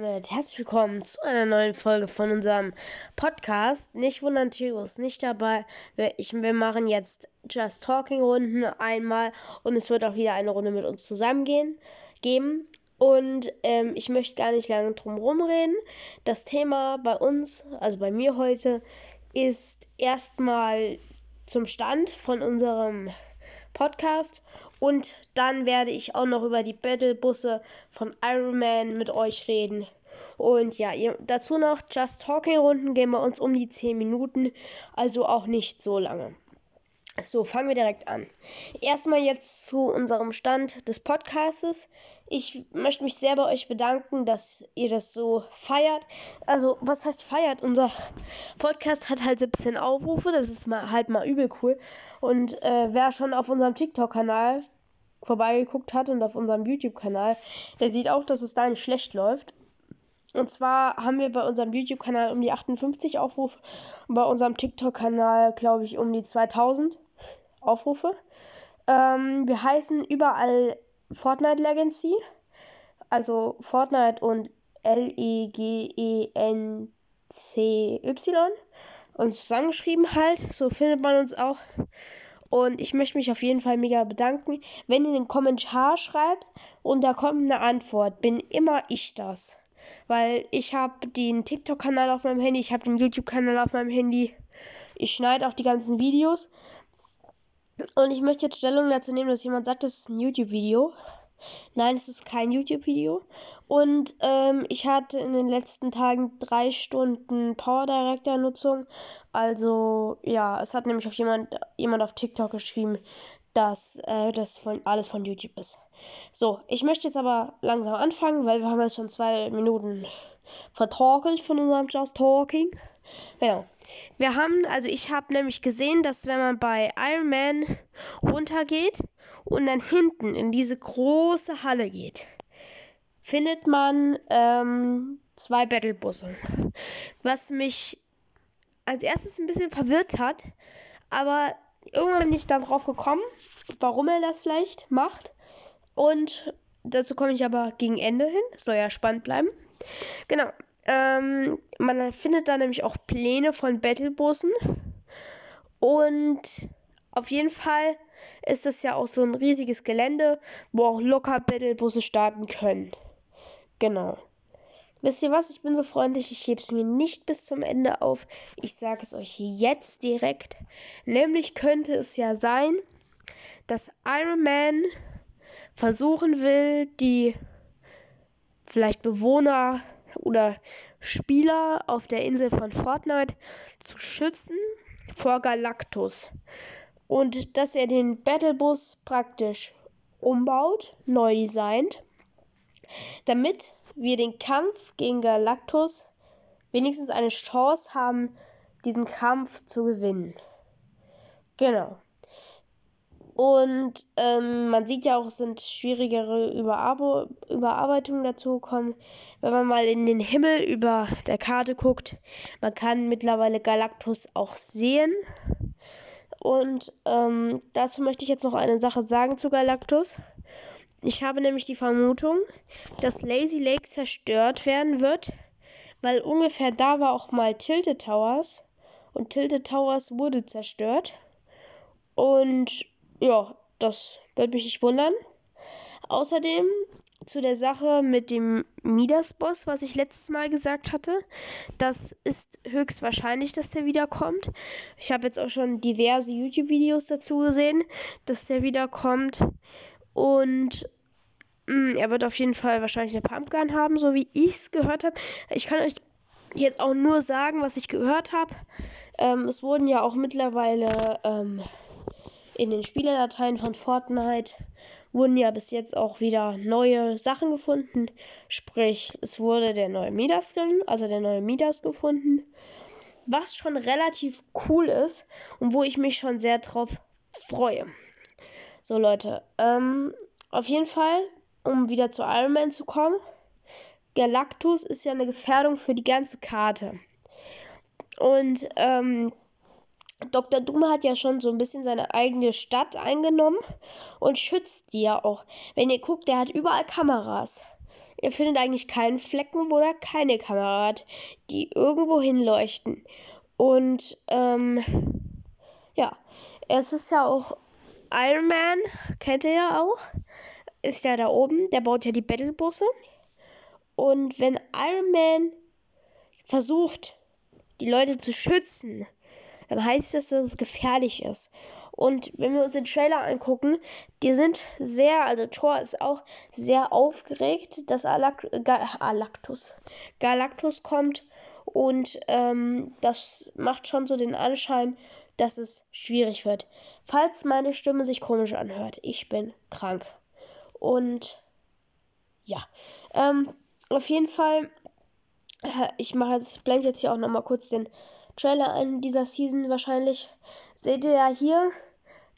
Damit herzlich willkommen zu einer neuen Folge von unserem Podcast. Nicht wundern, Tiro ist nicht dabei. Wir, ich, wir machen jetzt Just Talking Runden einmal und es wird auch wieder eine Runde mit uns zusammen gehen, geben. Und ähm, ich möchte gar nicht lange drum rumreden. Das Thema bei uns, also bei mir heute, ist erstmal zum Stand von unserem Podcast und dann werde ich auch noch über die Battlebusse von Iron Man mit euch reden. Und ja, dazu noch Just Talking Runden gehen bei uns um die 10 Minuten, also auch nicht so lange. So, fangen wir direkt an. Erstmal jetzt zu unserem Stand des Podcastes. Ich möchte mich sehr bei euch bedanken, dass ihr das so feiert. Also, was heißt feiert? Unser Podcast hat halt 17 Aufrufe, das ist mal halt mal übel cool. Und äh, wer schon auf unserem TikTok-Kanal vorbeigeguckt hat und auf unserem YouTube-Kanal, der sieht auch, dass es da nicht schlecht läuft. Und zwar haben wir bei unserem YouTube-Kanal um die 58 Aufrufe und bei unserem TikTok-Kanal, glaube ich, um die 2000 Aufrufe. Ähm, wir heißen überall Fortnite Legacy. Also Fortnite und L-E-G-E-N-C-Y. Und zusammengeschrieben halt. So findet man uns auch. Und ich möchte mich auf jeden Fall mega bedanken. Wenn ihr einen Kommentar schreibt und da kommt eine Antwort, bin immer ich das. Weil ich habe den TikTok-Kanal auf meinem Handy, ich habe den YouTube-Kanal auf meinem Handy. Ich schneide auch die ganzen Videos. Und ich möchte jetzt Stellung dazu nehmen, dass jemand sagt, das ist ein YouTube-Video. Nein, es ist kein YouTube-Video. Und ähm, ich hatte in den letzten Tagen drei Stunden Power Director-Nutzung. Also, ja, es hat nämlich auf jemand, jemand auf TikTok geschrieben, dass äh, das von, alles von YouTube ist. So, ich möchte jetzt aber langsam anfangen, weil wir haben jetzt schon zwei Minuten vertorkelt von unserem Just Talking. Genau. Wir haben, also ich habe nämlich gesehen, dass wenn man bei Iron Man runtergeht und dann hinten in diese große Halle geht, findet man ähm, zwei Battlebusse. Was mich als erstes ein bisschen verwirrt hat, aber irgendwann bin ich dann drauf gekommen, warum er das vielleicht macht. Und dazu komme ich aber gegen Ende hin. Soll ja spannend bleiben. Genau. Ähm, man findet da nämlich auch Pläne von Battlebussen. Und auf jeden Fall ist das ja auch so ein riesiges Gelände, wo auch locker Battlebusse starten können. Genau. Wisst ihr was? Ich bin so freundlich, ich hebe es mir nicht bis zum Ende auf. Ich sage es euch jetzt direkt. Nämlich könnte es ja sein, dass Iron Man versuchen will, die vielleicht Bewohner oder Spieler auf der Insel von Fortnite zu schützen vor Galactus. Und dass er den Battlebus praktisch umbaut, neu designt, damit wir den Kampf gegen Galactus wenigstens eine Chance haben, diesen Kampf zu gewinnen. Genau. Und ähm, man sieht ja auch, es sind schwierigere Überarbe Überarbeitungen dazu gekommen. Wenn man mal in den Himmel über der Karte guckt, man kann mittlerweile Galactus auch sehen. Und ähm, dazu möchte ich jetzt noch eine Sache sagen zu Galactus. Ich habe nämlich die Vermutung, dass Lazy Lake zerstört werden wird, weil ungefähr da war auch mal Tilted Towers und Tilted Towers wurde zerstört. Und ja, das wird mich nicht wundern. Außerdem zu der Sache mit dem Midas-Boss, was ich letztes Mal gesagt hatte. Das ist höchstwahrscheinlich, dass der wiederkommt. Ich habe jetzt auch schon diverse YouTube-Videos dazu gesehen, dass der wiederkommt. Und mh, mm, er wird auf jeden Fall wahrscheinlich eine Pumpgun haben, so wie ich es gehört habe. Ich kann euch jetzt auch nur sagen, was ich gehört habe. Ähm, es wurden ja auch mittlerweile ähm, in den Spielerdateien von Fortnite wurden ja bis jetzt auch wieder neue Sachen gefunden. Sprich, es wurde der neue Midas-Skin, also der neue Midas gefunden. Was schon relativ cool ist und wo ich mich schon sehr drauf freue. So Leute, ähm, auf jeden Fall, um wieder zu Iron Man zu kommen, Galactus ist ja eine Gefährdung für die ganze Karte. Und ähm, Dr. Doom hat ja schon so ein bisschen seine eigene Stadt eingenommen und schützt die ja auch. Wenn ihr guckt, der hat überall Kameras. Ihr findet eigentlich keinen Flecken, wo er keine Kamera hat, die irgendwo hinleuchten. Und ähm, ja, es ist ja auch Iron Man, kennt ihr ja auch, ist ja da oben, der baut ja die Battlebusse. Und wenn Iron Man versucht, die Leute zu schützen, dann heißt das, dass es gefährlich ist. Und wenn wir uns den Trailer angucken, die sind sehr, also Thor ist auch sehr aufgeregt, dass Alac Galactus, Galactus kommt. Und ähm, das macht schon so den Anschein, dass es schwierig wird. Falls meine Stimme sich komisch anhört, ich bin krank. Und ja, ähm, auf jeden Fall, äh, ich mache jetzt, blende jetzt hier auch nochmal kurz den Trailer in dieser Season wahrscheinlich. Seht ihr ja hier,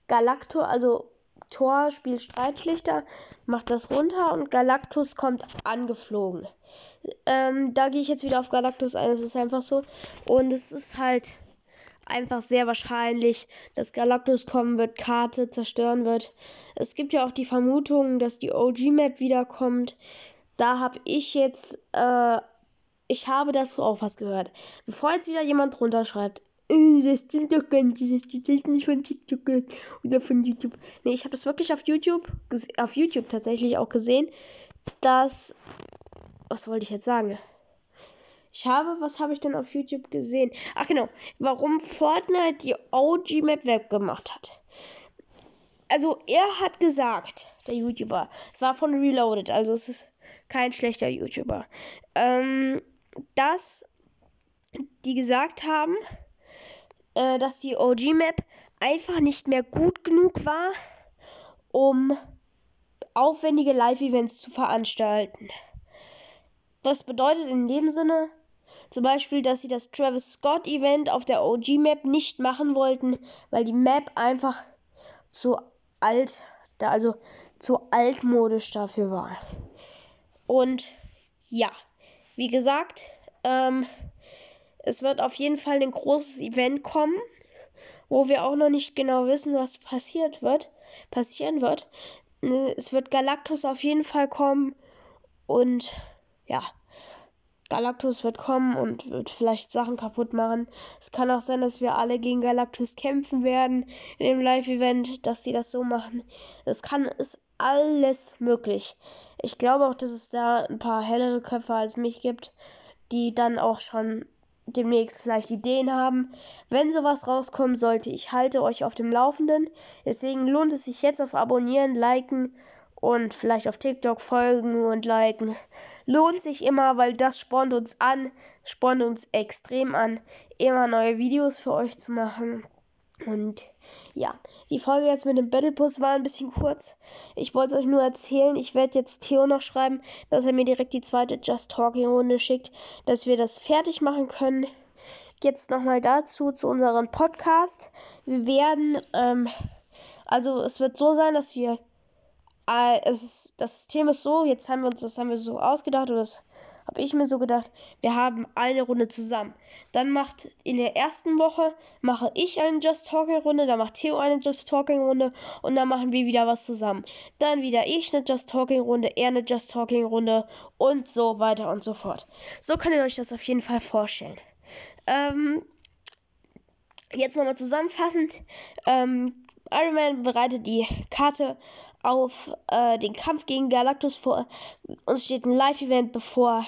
Galactor, also Thor spielt Streitschlichter, macht das runter und Galactus kommt angeflogen. Ähm, da gehe ich jetzt wieder auf Galactus ein, es ist einfach so. Und es ist halt einfach sehr wahrscheinlich, dass Galactus kommen wird, Karte zerstören wird. Es gibt ja auch die Vermutung, dass die OG-Map wiederkommt. Da habe ich jetzt äh, ich habe dazu auch was gehört. Bevor jetzt wieder jemand drunter schreibt, äh, das stimmt doch gar nicht, das steht nicht von TikTok oder von YouTube. Nee, ich habe das wirklich auf YouTube, auf YouTube tatsächlich auch gesehen, dass, was wollte ich jetzt sagen? Ich habe, was habe ich denn auf YouTube gesehen? Ach genau, warum Fortnite die OG-Map weggemacht hat. Also er hat gesagt, der YouTuber, es war von Reloaded, also es ist kein schlechter YouTuber. Ähm, dass die gesagt haben, äh, dass die OG-Map einfach nicht mehr gut genug war, um aufwendige Live-Events zu veranstalten. Das bedeutet in dem Sinne zum Beispiel, dass sie das Travis Scott Event auf der OG-Map nicht machen wollten, weil die Map einfach zu alt, also zu altmodisch dafür war. Und ja, wie gesagt, ähm, es wird auf jeden Fall ein großes Event kommen, wo wir auch noch nicht genau wissen, was passiert wird, passieren wird. Ne, es wird Galactus auf jeden Fall kommen und ja, Galactus wird kommen und wird vielleicht Sachen kaputt machen. Es kann auch sein, dass wir alle gegen Galactus kämpfen werden in dem Live-Event, dass sie das so machen. Es kann, ist alles möglich. Ich glaube auch, dass es da ein paar hellere Köpfe als mich gibt, die dann auch schon demnächst vielleicht Ideen haben. Wenn sowas rauskommen sollte, ich halte euch auf dem Laufenden. Deswegen lohnt es sich jetzt auf Abonnieren, Liken und vielleicht auf TikTok folgen und liken. Lohnt sich immer, weil das spornt uns an, spornt uns extrem an, immer neue Videos für euch zu machen. Und ja, die Folge jetzt mit dem Battle Bus war ein bisschen kurz. Ich wollte euch nur erzählen, ich werde jetzt Theo noch schreiben, dass er mir direkt die zweite Just Talking Runde schickt, dass wir das fertig machen können. Jetzt nochmal dazu, zu unserem Podcast. Wir werden, ähm, also es wird so sein, dass wir äh, es ist, das System ist so, jetzt haben wir uns, das haben wir so ausgedacht, oder das habe ich mir so gedacht, wir haben eine Runde zusammen. Dann macht in der ersten Woche mache ich eine Just Talking Runde, dann macht Theo eine Just Talking Runde und dann machen wir wieder was zusammen. Dann wieder ich eine Just Talking Runde, er eine Just Talking Runde und so weiter und so fort. So könnt ihr euch das auf jeden Fall vorstellen. Ähm, jetzt nochmal zusammenfassend. Ähm, Iron Man bereitet die Karte auf äh, den Kampf gegen Galactus vor. Uns steht ein Live-Event bevor.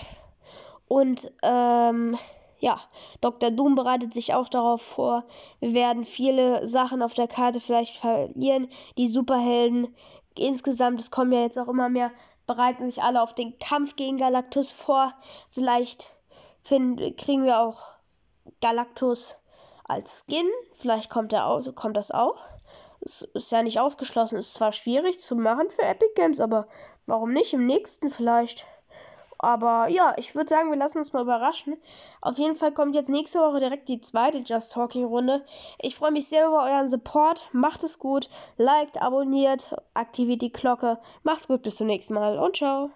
Und ähm, ja, Dr. Doom bereitet sich auch darauf vor. Wir werden viele Sachen auf der Karte vielleicht verlieren. Die Superhelden insgesamt, es kommen ja jetzt auch immer mehr, bereiten sich alle auf den Kampf gegen Galactus vor. Vielleicht finden, kriegen wir auch Galactus als Skin. Vielleicht kommt, der auch, kommt das auch. Es ist ja nicht ausgeschlossen. Es ist zwar schwierig zu machen für Epic Games, aber warum nicht im nächsten vielleicht? Aber ja, ich würde sagen, wir lassen uns mal überraschen. Auf jeden Fall kommt jetzt nächste Woche direkt die zweite Just Talking Runde. Ich freue mich sehr über euren Support. Macht es gut, liked, abonniert, aktiviert die Glocke. Macht's gut, bis zum nächsten Mal und ciao.